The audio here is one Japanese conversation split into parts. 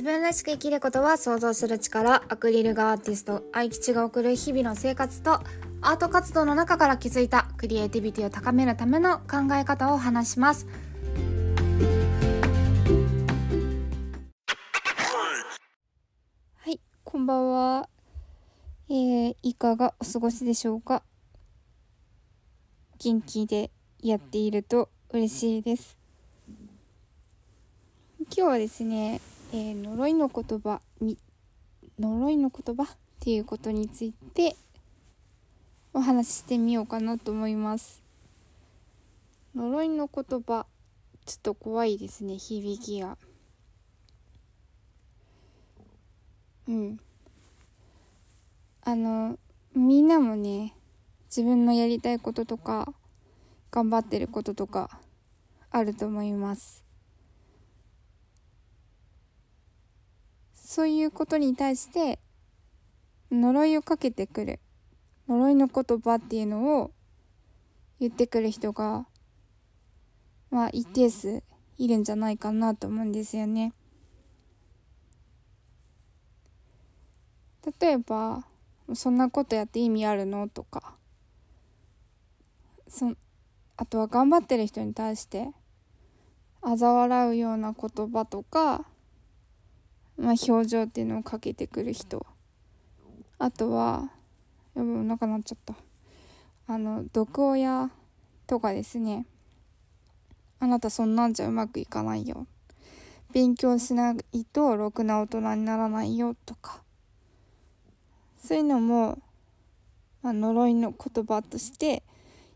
自分らしく生きることは想像する力アクリル画アーティスト愛吉が送る日々の生活とアート活動の中から気づいたクリエイティビティを高めるための考え方を話します。はいこんばんは。えー、いかがお過ごしでしょうか？元気でやっていると嬉しいです。今日はですね、えー、呪いの言葉に呪いの言葉っていうことについてお話ししてみようかなと思います。呪いの言葉ちょっと怖いですね響きが。うん。あのみんなもね自分のやりたいこととか頑張ってることとかあると思います。そういうことに対して呪いをかけてくる呪いの言葉っていうのを言ってくる人がまあ一定数いるんじゃないかなと思うんですよね。例えば「そんなことやって意味あるの?」とかそあとは頑張ってる人に対して嘲笑うような言葉とかまあ、表情っていうのをかけてくる人。あとはやばいお腹鳴っちゃった。あの毒親とかですね。あなたそんなんじゃうまくいかないよ。勉強しないとろくな大人にならないよとか。そういうのも、まあ、呪いの言葉として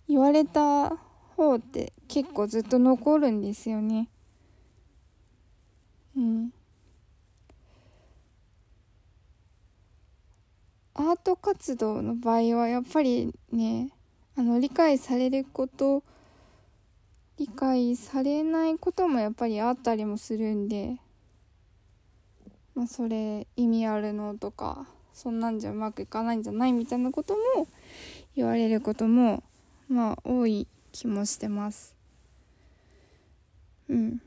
言われた方って結構ずっと残るんですよねうんアート活動の場合はやっぱりねあの理解されること理解されないこともやっぱりあったりもするんでまあそれ意味あるのとかそんなんじゃうまくいかないんじゃないみたいなことも言われることもまあ多い気もしてます。うん。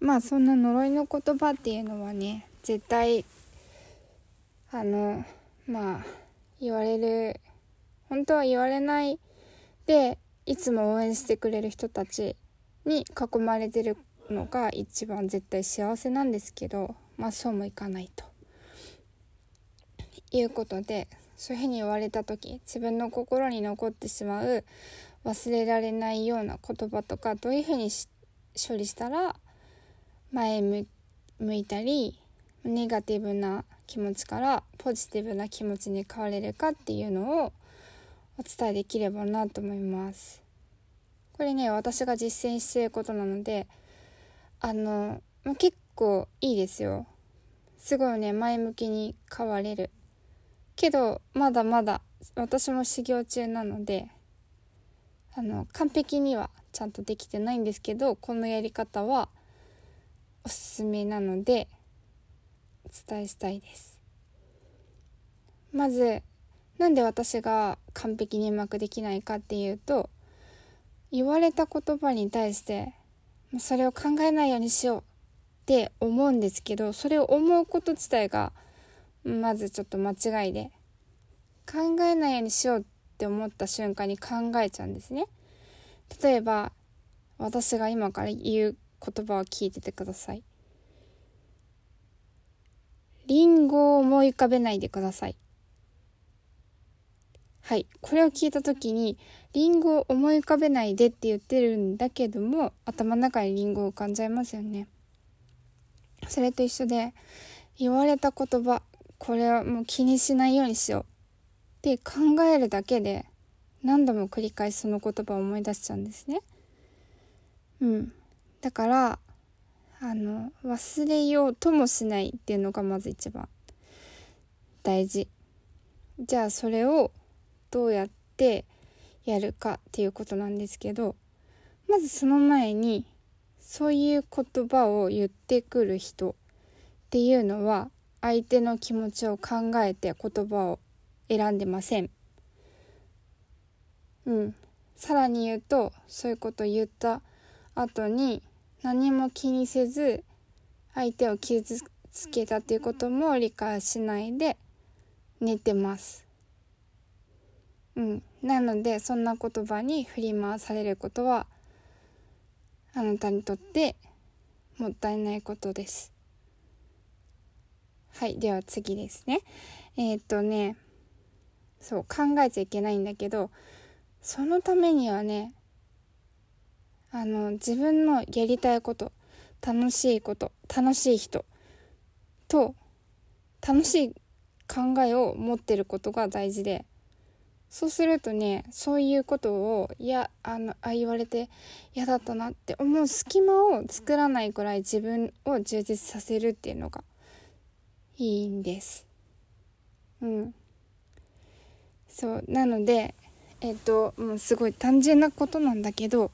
まあそんな呪いの言葉っていうのはね絶対あのまあ言われる本当は言われないでいつも応援してくれる人たちに囲まれてるのが一番絶対幸せなんですけどまあそうもいかないと。いうことでそういうふうに言われた時自分の心に残ってしまう忘れられないような言葉とかどういうふうに処理したら前向いたりネガティブな気持ちからポジティブな気持ちに変われるかっていうのをお伝えできればなと思います。これね私が実践していることなのであの結構いいですよ。すごいね前向きに変われる。けどまだまだ私も修行中なのであの完璧にはちゃんとできてないんですけどこのやり方はおすすめなのでお伝えしたいです。まずなんで私が完璧にうまくできないかっていうと言われた言葉に対してそれを考えないようにしようって思うんですけどそれを思うこと自体がまずちょっと間違いで考えないようにしようって思った瞬間に考えちゃうんですね。例えば私が今から言う言葉を聞いててください。リンゴを思い浮かべないでください。はい。これを聞いた時に、リンゴを思い浮かべないでって言ってるんだけども、頭の中にリンゴを浮かんじゃいますよね。それと一緒で、言われた言葉、これはもう気にしないようにしようって考えるだけで、何度も繰り返しその言葉を思い出しちゃうんですね。うん。だから、あの忘れようともしないっていうのがまず一番大事じゃあそれをどうやってやるかっていうことなんですけどまずその前にそういう言葉を言ってくる人っていうのは相手の気持ちを考えて言葉を選んでません。うん。さらに言うとそういうことを言った後に何も気にせず相手を傷つけたっていうことも理解しないで寝てます。うん。なので、そんな言葉に振り回されることは、あなたにとってもったいないことです。はい。では次ですね。えー、っとね、そう、考えちゃいけないんだけど、そのためにはね、あの、自分のやりたいこと、楽しいこと、楽しい人と、楽しい考えを持ってることが大事で、そうするとね、そういうことを、いや、あの、あ、言われて嫌だったなって思う隙間を作らないくらい自分を充実させるっていうのがいいんです。うん。そう、なので、えっ、と、もうすごい単純なことなんだけど、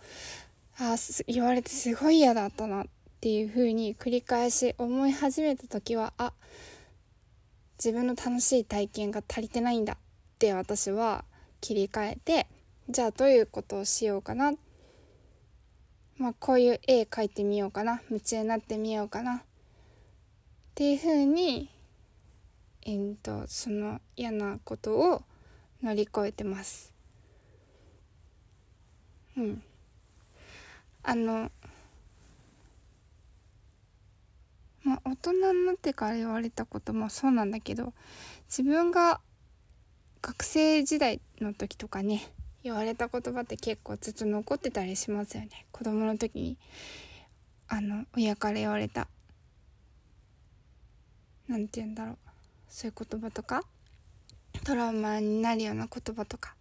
あ言われてすごい嫌だったなっていう風に繰り返し思い始めた時は、あ、自分の楽しい体験が足りてないんだって私は切り替えてじゃあどういうことをしようかな。まあこういう絵描いてみようかな夢中になってみようかな。っていうふうにえー、とその嫌なことを乗り越えてます。うん。あのまあ大人になってから言われたこともそうなんだけど自分が学生時代の時とかね言われた言葉って結構ずっと残ってたりしますよね。子供の時にあの親から言われた。何て言うんだろう。そういう言葉とかトラウマになるような言葉とか。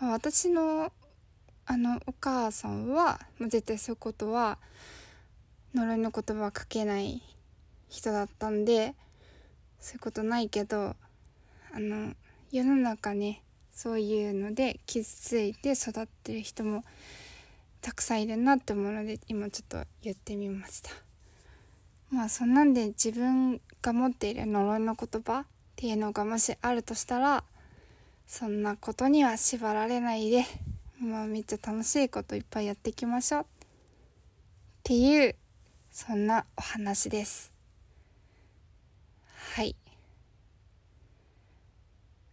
私のあのお母さんはもう絶対そういうことは呪いの言葉は書けない人だったんでそういうことないけどあの世の中ねそういうので傷ついて育ってる人もたくさんいるなって思うので今ちょっと言ってみました。まあそんなんで自分が持っている呪いの言葉っていうのがもしあるとしたらそんなことには縛られないでまあめっちゃ楽しいこといっぱいやっていきましょう。っていうそんなお話です。はい。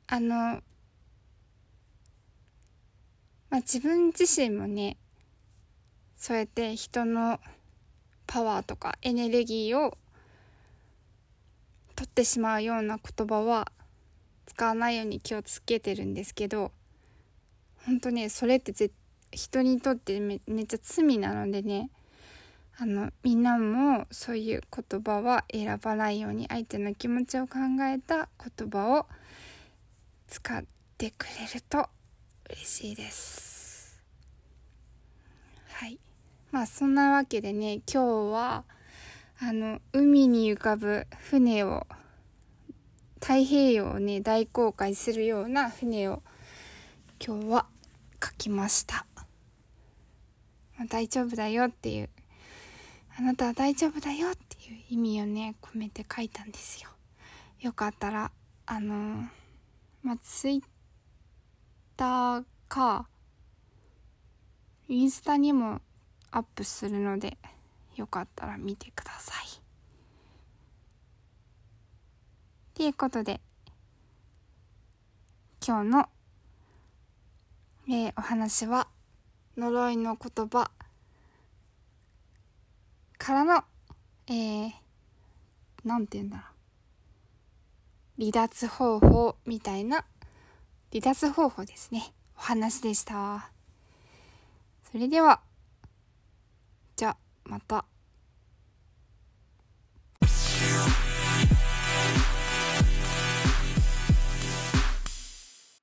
あの、まあ、自分自身もね、そうやって人のパワーとかエネルギーを取ってしまうような言葉は使わないように気をつけてるんですけど、本当ね、それってぜ人にとってめめっちゃ罪なのでね、あの、みんなもそういう言葉は選ばないように相手の気持ちを考えた言葉を使ってくれると嬉しいです。はい。まあそんなわけでね今日はあの海に浮かぶ船を太平洋をね大航海するような船を今日は書きました、大丈夫だよっていう。あなたは大丈夫だよっていう意味をね込めて書いたんですよ。よかったらあのーまあ、ツイッターか、インスタにもアップするので、よかったら見てください。ということで、今日の、えー、お話は、呪いの言葉からの、えー、なんて言うんだろう。離脱方法みたいな離脱方法ですね。お話でした。それでは、じゃあまた。